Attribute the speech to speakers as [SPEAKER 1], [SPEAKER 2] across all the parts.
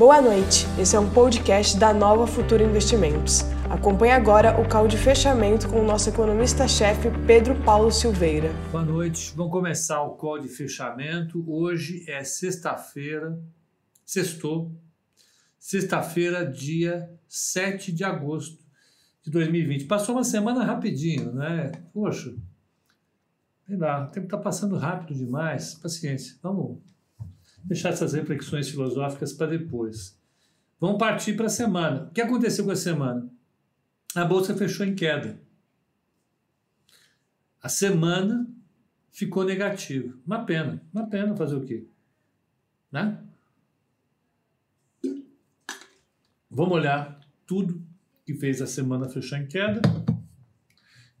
[SPEAKER 1] Boa noite, esse é um podcast da Nova Futura Investimentos. Acompanhe agora o call de fechamento com o nosso economista-chefe Pedro Paulo Silveira.
[SPEAKER 2] Boa noite, vamos começar o call de fechamento. Hoje é sexta-feira, sextou, sexta-feira, dia 7 de agosto de 2020. Passou uma semana rapidinho, né? Poxa, sei lá, o tempo está passando rápido demais. Paciência, vamos deixar essas reflexões filosóficas para depois. Vamos partir para a semana. O que aconteceu com a semana? A bolsa fechou em queda. A semana ficou negativa. Uma pena, uma pena fazer o quê? Né? Vamos olhar tudo que fez a semana fechar em queda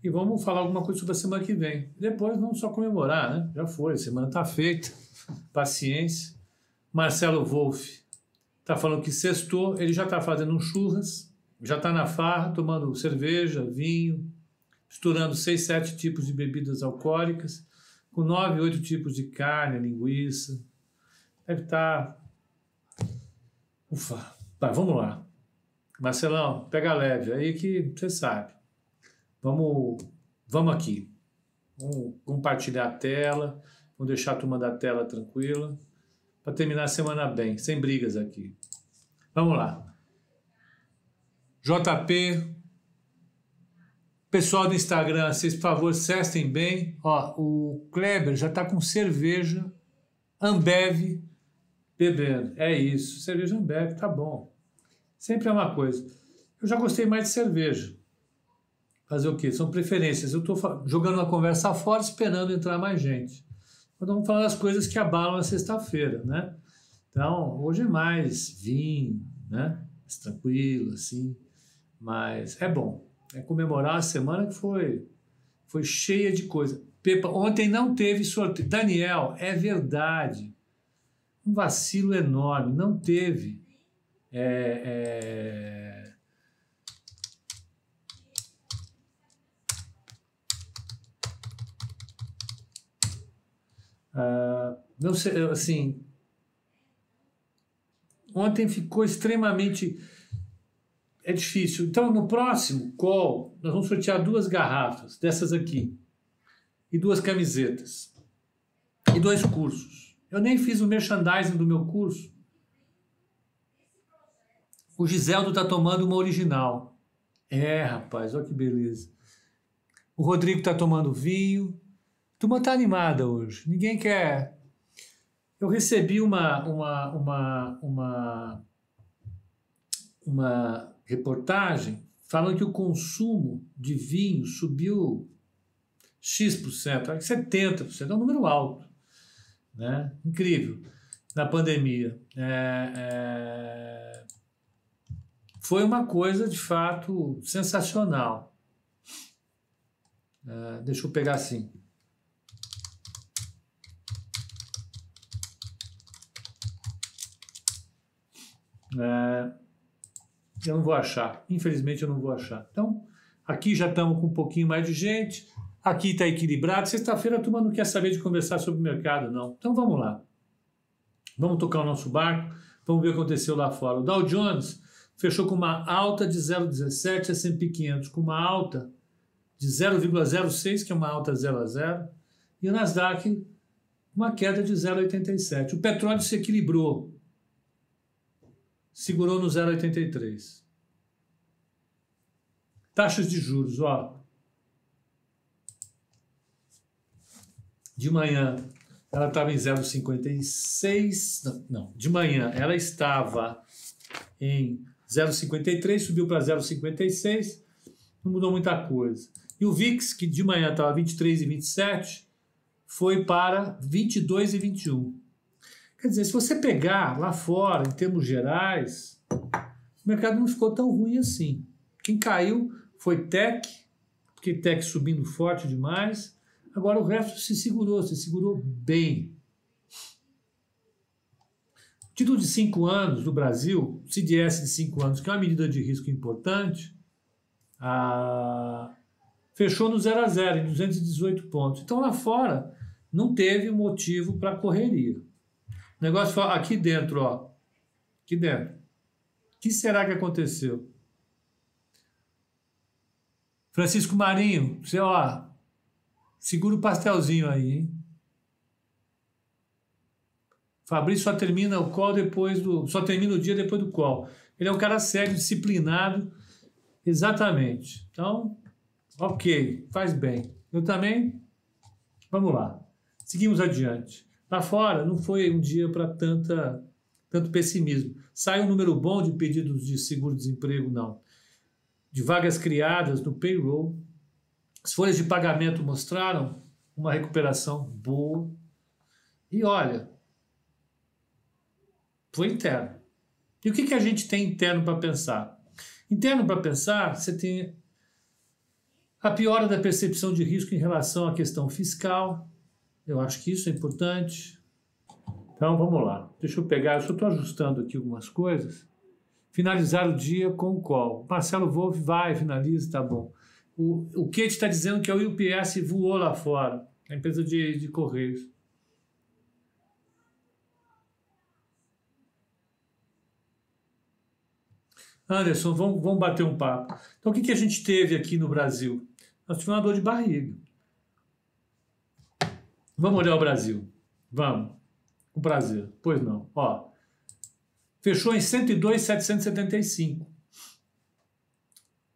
[SPEAKER 2] e vamos falar alguma coisa sobre a semana que vem. Depois vamos só comemorar, né? Já foi, a semana está feita. Paciência. Marcelo Wolff está falando que sextou, ele já está fazendo um churras, já está na farra, tomando cerveja, vinho, misturando seis, sete tipos de bebidas alcoólicas, com nove, oito tipos de carne, linguiça. Deve estar. Tá... Ufa, vai, vamos lá. Marcelão, pega leve aí que você sabe. Vamos, vamos aqui. Vamos compartilhar a tela. Vamos deixar a turma da tela tranquila. Para terminar a semana bem, sem brigas aqui. Vamos lá. JP. Pessoal do Instagram, vocês, por favor, cestem bem. Ó, o Kleber já está com cerveja Ambev bebendo. É isso. Cerveja Ambev, tá bom. Sempre é uma coisa. Eu já gostei mais de cerveja. Fazer o quê? São preferências. Eu estou jogando a conversa fora, esperando entrar mais gente. Então vamos falar das coisas que abalam a sexta-feira, né? Então, hoje é mais vinho, né? Mais tranquilo, assim. Mas é bom. É comemorar a semana que foi, foi cheia de coisa. Pepa, ontem não teve sorteio. Daniel, é verdade. Um vacilo enorme. Não teve é, é... Uh, não sei, assim, ontem ficou extremamente é difícil. Então, no próximo call, nós vamos sortear duas garrafas dessas aqui e duas camisetas e dois cursos. Eu nem fiz o merchandising do meu curso, o Giseldo tá tomando uma original. É, rapaz, olha que beleza. O Rodrigo tá tomando vinho. Turma tá animada hoje. Ninguém quer. Eu recebi uma, uma, uma, uma, uma reportagem falando que o consumo de vinho subiu X%, 70%, é um número alto. Né? Incrível. Na pandemia. É, é foi uma coisa de fato sensacional. Uh, deixa eu pegar assim. Uh, eu não vou achar, infelizmente eu não vou achar. Então, aqui já estamos com um pouquinho mais de gente, aqui está equilibrado. Sexta-feira a turma não quer saber de conversar sobre o mercado, não. Então vamos lá. Vamos tocar o nosso barco, vamos ver o que aconteceu lá fora. O Dow Jones fechou com uma alta de 0,17, S&P 500 com uma alta de 0,06, que é uma alta 0 a 0, e o Nasdaq uma queda de 0,87. O petróleo se equilibrou, segurou no 0,83. Taxas de juros, ó. De manhã ela estava em 0,56, não, não, de manhã ela estava em 0,53 subiu para 0,56, não mudou muita coisa. E o VIX, que de manhã estava 23 e 27, foi para 22 e 21. Quer dizer, se você pegar lá fora, em termos gerais, o mercado não ficou tão ruim assim. Quem caiu foi Tech, porque Tech subindo forte demais. Agora o resto se segurou, se segurou bem. Título de 5 anos do Brasil, CDS de 5 anos, que é uma medida de risco importante, fechou no 0 a 0 em 218 pontos. Então lá fora não teve motivo para correria. O negócio aqui dentro, ó, Aqui dentro. O que será que aconteceu? Francisco Marinho, você, ó, segura o pastelzinho aí, hein? Fabrício só termina o call depois do. Só termina o dia depois do call. Ele é um cara sério, disciplinado. Exatamente. Então, ok, faz bem. Eu também. Vamos lá. Seguimos adiante. Lá fora não foi um dia para tanta tanto pessimismo. Sai um número bom de pedidos de seguro-desemprego, não. De vagas criadas no payroll. As folhas de pagamento mostraram uma recuperação boa. E olha, foi interno. E o que, que a gente tem interno para pensar? Interno para pensar, você tem a piora da percepção de risco em relação à questão fiscal. Eu acho que isso é importante. Então vamos lá. Deixa eu pegar, eu só estou ajustando aqui algumas coisas. Finalizar o dia com o call. Marcelo Wolff vai, finaliza, tá bom. O, o Kate está dizendo que o UPS voou lá fora, a empresa de, de Correios. Anderson, vamos, vamos bater um papo. Então, o que, que a gente teve aqui no Brasil? Nós tivemos uma dor de barriga. Vamos olhar o Brasil. Vamos. Com prazer. Pois não. Ó, fechou em 102,775.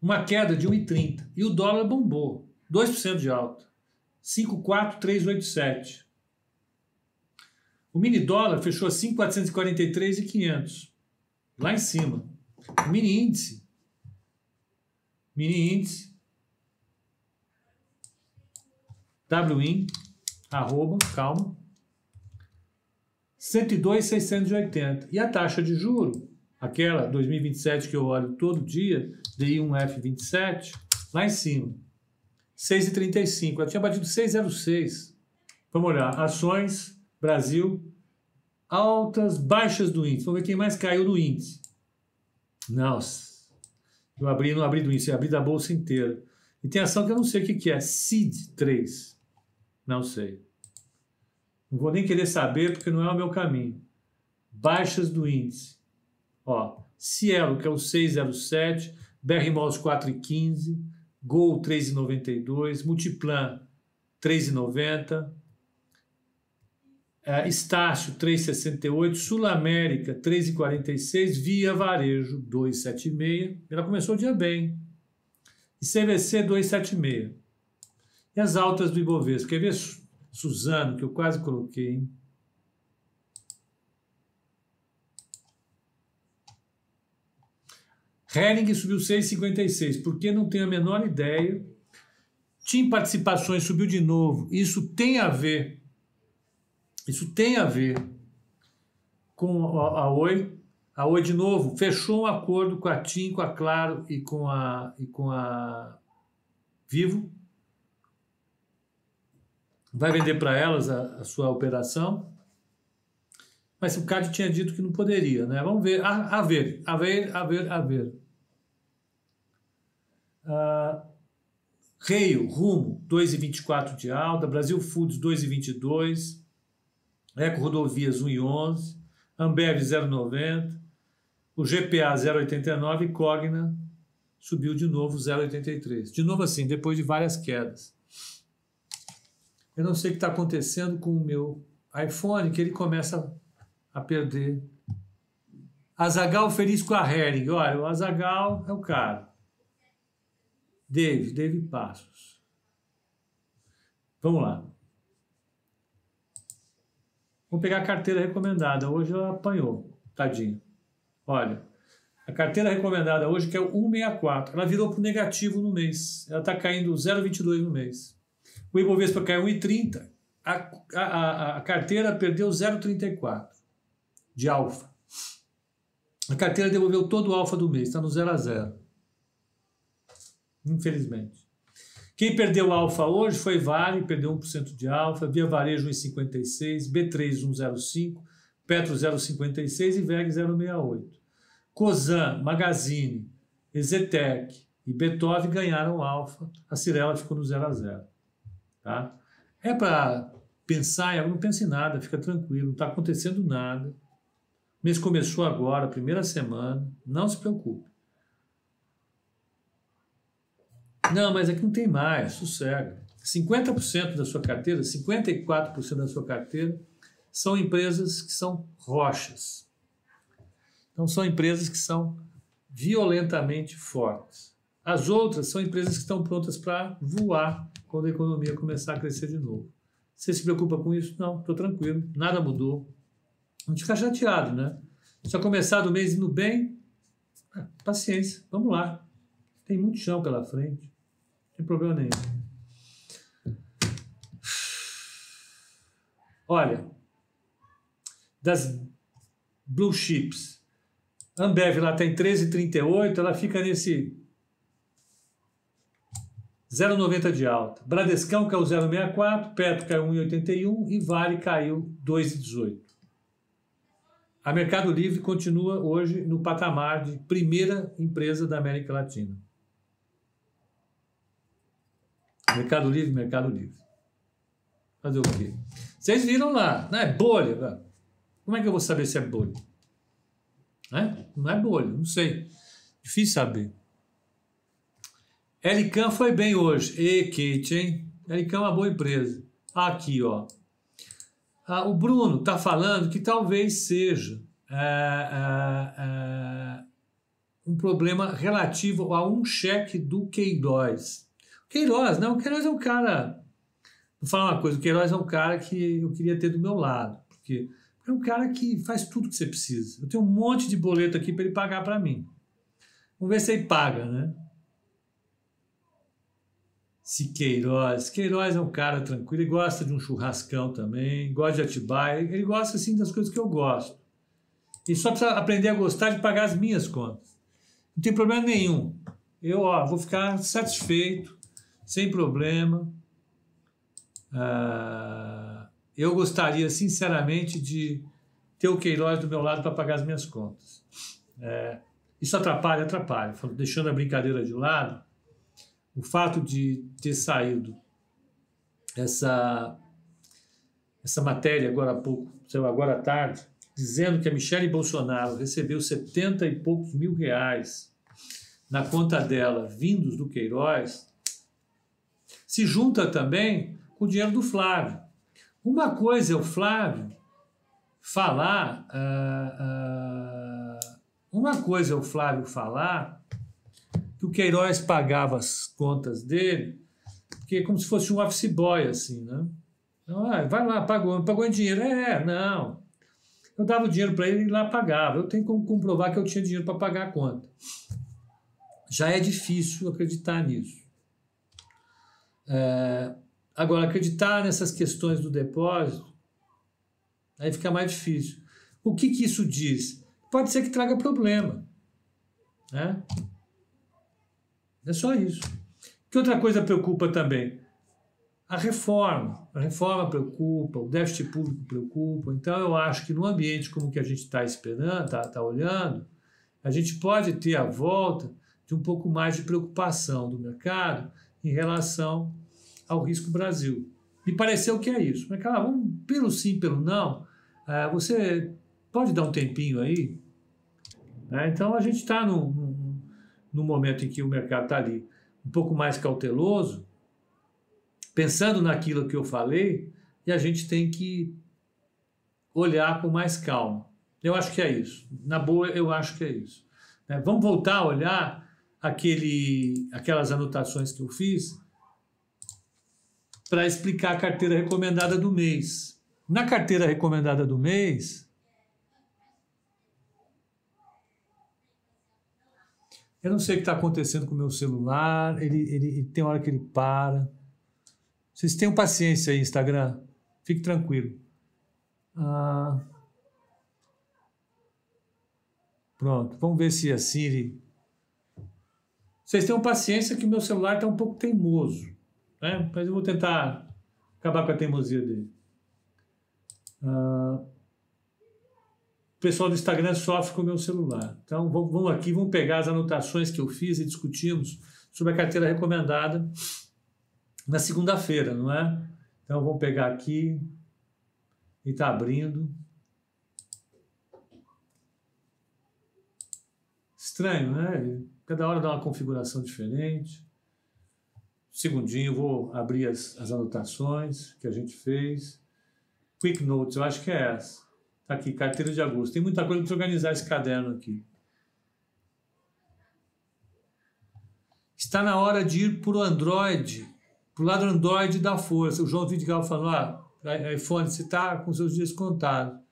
[SPEAKER 2] Uma queda de 1,30. E o dólar bombou. 2% de alta. 5,4387. O mini dólar fechou a 5,443,500. Lá em cima. Mini índice. Mini índice. WIN, arroba, calma. 102,680. E a taxa de juro, aquela 2027 que eu olho todo dia, DI1F27, lá em cima. 6,35. Ela tinha batido 6,06. Vamos olhar. Ações, Brasil, altas, baixas do índice. Vamos ver quem mais caiu no índice. Nossa. Eu abri, não abri do índice, abri da bolsa inteira. E tem ação que eu não sei o que, que é. CID 3. Não sei. Não vou nem querer saber porque não é o meu caminho. Baixas do índice. Ó, Cielo, que é o 607, BR Malls 4,15, Gol 3,92, Multiplan 3,90, é, Estácio 3,68, Sul América 3,46, Via Varejo 2,76. Ela começou o dia bem. E CVC 2,76. E as altas do Ibovespa? Quer ver, Suzano, que eu quase coloquei, hein? Hering subiu 6,56, porque não tenho a menor ideia. TIM Participações subiu de novo. Isso tem a ver isso tem a ver com a, a Oi. A Oi, de novo, fechou um acordo com a TIM, com a Claro e com a, e com a Vivo. Vai vender para elas a, a, sua operação. Mas o CAD tinha dito que não poderia, né? Vamos ver. A, a ver, a ver, a ver, a ver. Uh, Reio, Rumo, 2,24 de alta. Brasil Foods, 2,22. Eco Rodovias 1,11, Ambev 0,90, o GPA 0,89 e Cogna subiu de novo 0,83. De novo assim, depois de várias quedas. Eu não sei o que está acontecendo com o meu iPhone, que ele começa a perder. Azagal feliz com a Hering. Olha, o Azagal é o cara. Dave, Dave Passos. Vamos lá. Vamos pegar a carteira recomendada. Hoje ela apanhou, tadinho. Olha, a carteira recomendada hoje, que é o 164, ela virou para negativo no mês. Ela está caindo 0,22 no mês. O Ibovespa caiu 1,30. A, a, a, carteira perdeu 0,34 de alfa. A carteira devolveu todo o alfa do mês, está no 0 a 0. Infelizmente. Quem perdeu alfa hoje foi Vale, perdeu 1% de alfa, Via Varejo 1,56, B3 1,05, Petro 0,56 e VEG 0,68. Cosan, Magazine, Ezetec e Beethoven ganharam alfa, a Cirela ficou no 0 a 0. Tá? É para pensar, não penso em nada, fica tranquilo, não está acontecendo nada. mês começou agora, primeira semana. Não se preocupe. Não, mas aqui não tem mais, sossega. 50% da sua carteira, 54% da sua carteira são empresas que são rochas. Então, são empresas que são violentamente fortes. As outras são empresas que estão prontas para voar quando a economia começar a crescer de novo. Você se preocupa com isso? Não, estou tranquilo, nada mudou. Gente fica chateado, né? Se começar do mês indo bem, ah, paciência, vamos lá. Tem muito chão pela frente, não tem problema nenhum. Olha, das blue chips, Ambev lá tem 13,38, ela fica nesse 0,90 de alta. Bradescão caiu 0,64, Petro caiu 1,81 e Vale caiu 2,18. A Mercado Livre continua hoje no patamar de primeira empresa da América Latina. Mercado Livre, Mercado Livre. Fazer o quê? Vocês viram lá, não é bolha? Como é que eu vou saber se é bolha? É? Não é bolha, não sei. Difícil saber. Elican foi bem hoje. E Kate, hein? Elican é uma boa empresa. Aqui, ó. Ah, o Bruno está falando que talvez seja é, é, é, um problema relativo a um cheque do Queiroz. Queiroz, não, o Queiroz é um cara. Vou falar uma coisa: o Queiroz é um cara que eu queria ter do meu lado. Porque é um cara que faz tudo que você precisa. Eu tenho um monte de boleto aqui para ele pagar para mim. Vamos ver se ele paga, né? Se Queiroz. Queiroz é um cara tranquilo, ele gosta de um churrascão também, gosta de Atibaia, ele gosta assim das coisas que eu gosto. E só precisa aprender a gostar de pagar as minhas contas. Não tem problema nenhum. Eu ó, vou ficar satisfeito, sem problema. Ah, eu gostaria, sinceramente, de ter o Queiroz do meu lado para pagar as minhas contas. É, isso atrapalha? Atrapalha. Deixando a brincadeira de lado, o fato de ter saído essa, essa matéria agora há pouco, saiu agora à tarde, dizendo que a Michelle Bolsonaro recebeu 70 e poucos mil reais na conta dela, vindos do Queiroz, se junta também com o dinheiro do Flávio. Uma coisa é o Flávio falar, uh, uh, uma coisa é o Flávio falar que o Queiroz pagava as contas dele, porque é como se fosse um office boy, assim, né? Então, ah, vai lá, pagou, pagou em dinheiro. É, não. Eu dava o dinheiro para ele e lá pagava. Eu tenho como comprovar que eu tinha dinheiro para pagar a conta. Já é difícil acreditar nisso. É, Agora, acreditar nessas questões do depósito, aí fica mais difícil. O que, que isso diz? Pode ser que traga problema. Né? É só isso. Que outra coisa preocupa também? A reforma. A reforma preocupa, o déficit público preocupa. Então, eu acho que no ambiente como que a gente está esperando, está tá olhando, a gente pode ter a volta de um pouco mais de preocupação do mercado em relação ao risco Brasil. Me pareceu que é isso. Mas, cara, vamos, pelo sim, pelo não, é, você pode dar um tempinho aí? É, então, a gente está no, no, momento em que o mercado está ali um pouco mais cauteloso, pensando naquilo que eu falei, e a gente tem que olhar com mais calma. Eu acho que é isso. Na boa, eu acho que é isso. É, vamos voltar a olhar aquele, aquelas anotações que eu fiz para explicar a carteira recomendada do mês. Na carteira recomendada do mês, eu não sei o que está acontecendo com o meu celular, ele, ele, ele, tem hora que ele para. Vocês tenham paciência aí, Instagram, fique tranquilo. Ah, pronto, vamos ver se a Siri. Vocês tenham paciência que o meu celular está um pouco teimoso. Né? Mas eu vou tentar acabar com a teimosia dele. Ah, pessoal do Instagram sofre com o meu celular. Então vamos aqui, vamos pegar as anotações que eu fiz e discutimos sobre a carteira recomendada na segunda-feira, não é? Então vamos pegar aqui e está abrindo. Estranho, né? Cada hora dá uma configuração diferente. Segundinho, vou abrir as, as anotações que a gente fez. Quick Notes, eu acho que é essa. Tá aqui, carteira de agosto. Tem muita coisa para organizar esse caderno aqui. Está na hora de ir para o Android, para o lado Android da força. O João Vidigal falou: ah, iPhone, você está com seus dias contados.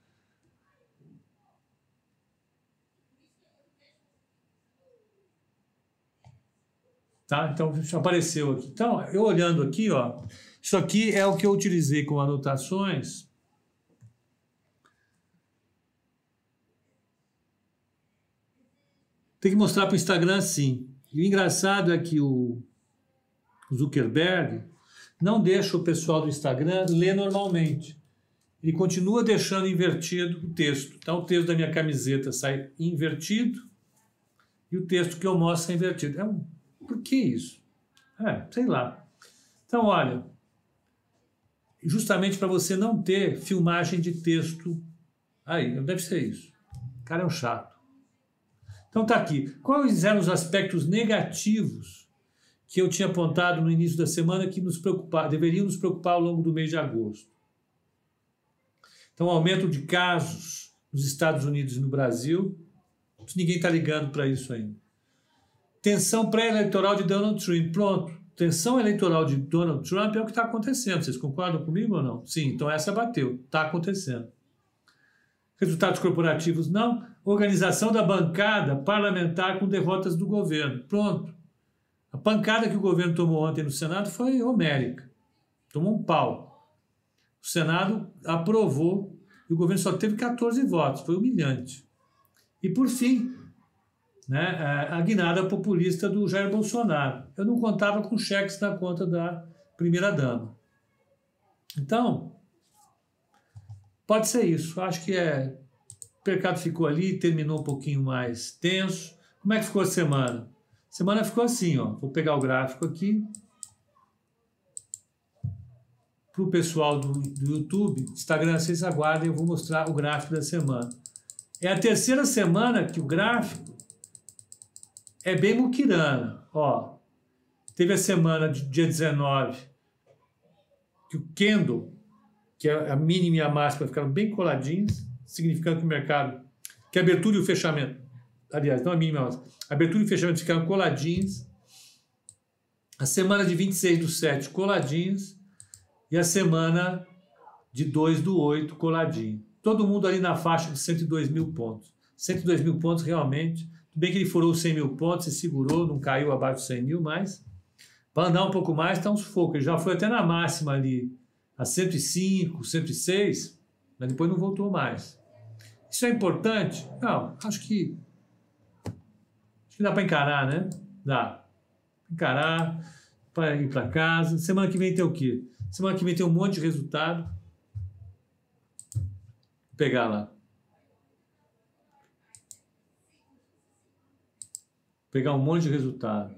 [SPEAKER 2] Tá? Então, apareceu aqui. Então, eu olhando aqui, ó, isso aqui é o que eu utilizei com anotações. Tem que mostrar para o Instagram sim. E o engraçado é que o Zuckerberg não deixa o pessoal do Instagram ler normalmente. Ele continua deixando invertido o texto. Então, o texto da minha camiseta sai invertido e o texto que eu mostro é invertido. É um por que isso? É, sei lá. Então, olha, justamente para você não ter filmagem de texto aí, deve ser isso. O cara é um chato. Então tá aqui. Quais eram os aspectos negativos que eu tinha apontado no início da semana que nos preocupar, deveriam nos preocupar ao longo do mês de agosto? Então, aumento de casos nos Estados Unidos e no Brasil. Ninguém está ligando para isso ainda. Tensão pré-eleitoral de Donald Trump. Pronto. Tensão eleitoral de Donald Trump é o que está acontecendo. Vocês concordam comigo ou não? Sim, então essa bateu. Está acontecendo. Resultados corporativos, não. Organização da bancada parlamentar com derrotas do governo. Pronto. A pancada que o governo tomou ontem no Senado foi homérica. Tomou um pau. O Senado aprovou e o governo só teve 14 votos. Foi humilhante. E, por fim, né, a guinada populista do Jair Bolsonaro. Eu não contava com cheques na conta da primeira-dama. Então, pode ser isso. Acho que é. O mercado ficou ali, terminou um pouquinho mais tenso. Como é que ficou a semana? Semana ficou assim, ó. Vou pegar o gráfico aqui. Para o pessoal do, do YouTube, Instagram, vocês aguardem, eu vou mostrar o gráfico da semana. É a terceira semana que o gráfico é bem muquirana. Ó, teve a semana de dia 19 que o Kendo, que é a mínima e a máxima, ficaram bem coladinhos, significando que o mercado, que a abertura e o fechamento, aliás, não a mínima e a abertura e o fechamento ficaram coladinhos. A semana de 26 do 7 coladinhos e a semana de 2 do 8 coladinho. Todo mundo ali na faixa de 102 mil pontos. 102 mil pontos realmente tudo bem que ele furou 100 mil pontos, se segurou, não caiu abaixo de 100 mil, mas para andar um pouco mais está um sufoco. Ele já foi até na máxima ali, a 105, 106, mas depois não voltou mais. Isso é importante? Não, acho que, acho que dá para encarar, né? Dá. Encarar, para ir para casa. Semana que vem tem o quê? Semana que vem tem um monte de resultado. Vou pegar lá. pegar um monte de resultado.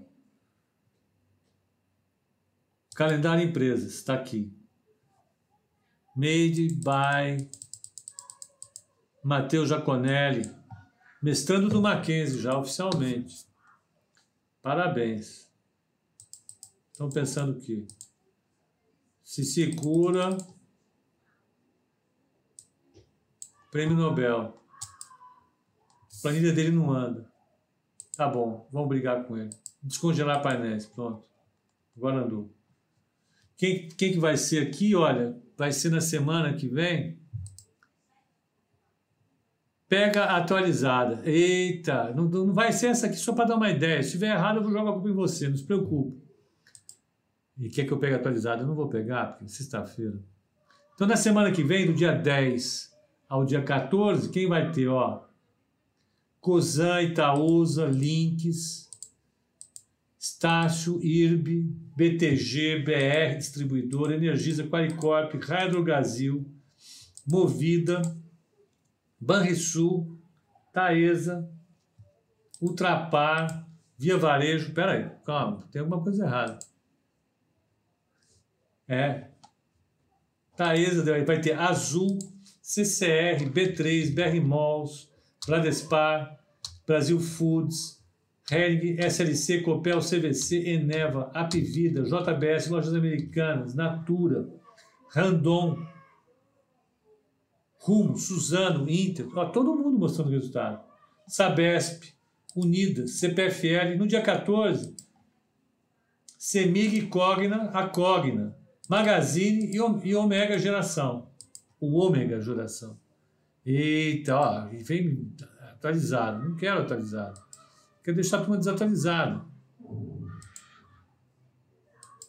[SPEAKER 2] Calendário empresas, está aqui. Made by Matheus Jaconelli, mestrando do Mackenzie já oficialmente. Parabéns. Estão pensando o quê? Se segura. Prêmio Nobel. A planilha dele não anda. Tá bom, vamos brigar com ele. Descongelar painéis, pronto. Agora andou. Quem, quem que vai ser aqui? Olha, vai ser na semana que vem. Pega atualizada. Eita, não, não vai ser essa aqui só para dar uma ideia. Se estiver errado, eu jogar a culpa em você, não se preocupe. E quer que eu pegue atualizada? Eu não vou pegar, porque é sexta-feira. Então, na semana que vem, do dia 10 ao dia 14, quem vai ter, ó, Cosan, Itaúsa, Links, Estácio, IRB, BTG, BR, Distribuidora, Energisa, Qualicorp, Hydrogazil, Movida, Banrisul, Taesa, Ultrapar, Via Varejo. Peraí, calma, tem alguma coisa errada. É. Taesa vai ter Azul, CCR, B3, BR Malls, Bradespar, Brasil Foods, Hering, SLC, Copel, CVC, Eneva, Apivida, JBS, Lojas Americanas, Natura, Randon, Rumo, Suzano, Inter, ó, todo mundo mostrando resultado. Sabesp, Unidas, CPFL, no dia 14, Semig Cogna, a Cogna, Magazine e Omega Geração. O Ômega Geração. Eita, ó, vem atualizado. Não quero atualizado. Quero deixar a turma desatualizada.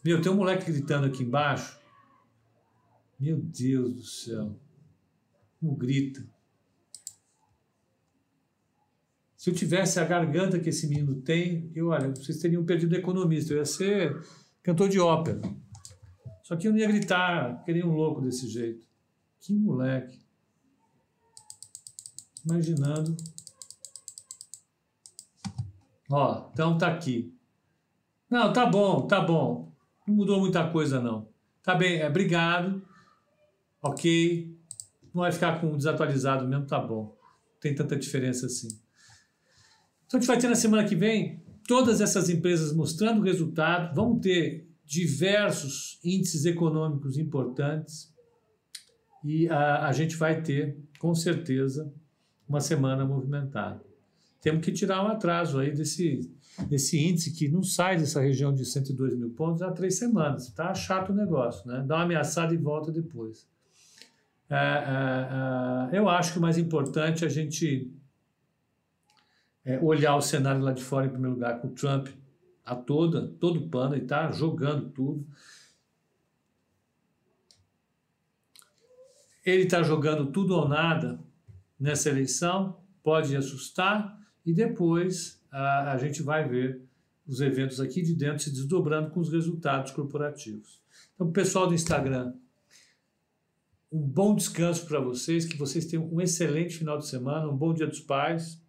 [SPEAKER 2] Meu, tem um moleque gritando aqui embaixo. Meu Deus do céu. Como grita. Se eu tivesse a garganta que esse menino tem, eu, olha, vocês teriam perdido economista. Eu ia ser cantor de ópera. Só que eu não ia gritar, queria um louco desse jeito. Que moleque. Imaginando. Ó, então tá aqui. Não, tá bom, tá bom. Não mudou muita coisa, não. Tá bem, é, obrigado. Ok. Não vai ficar com desatualizado mesmo, tá bom. Não tem tanta diferença assim. Então a gente vai ter na semana que vem todas essas empresas mostrando resultado, vamos ter diversos índices econômicos importantes e a, a gente vai ter, com certeza, uma semana movimentada. Temos que tirar um atraso aí desse, desse índice que não sai dessa região de 102 mil pontos há três semanas. Está chato o negócio, né? Dá uma ameaçada e volta depois. É, é, é, eu acho que o mais importante é a gente olhar o cenário lá de fora, em primeiro lugar, com o Trump a toda, todo pano, e está jogando tudo. Ele está jogando tudo ou nada nessa eleição, pode assustar, e depois a, a gente vai ver os eventos aqui de dentro se desdobrando com os resultados corporativos. Então, pessoal do Instagram, um bom descanso para vocês, que vocês tenham um excelente final de semana, um bom dia dos pais,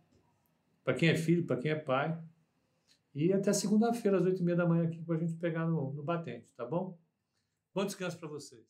[SPEAKER 2] para quem é filho, para quem é pai. E até segunda-feira, às oito e meia da manhã, aqui, para a gente pegar no, no batente, tá bom? Bom descanso para vocês.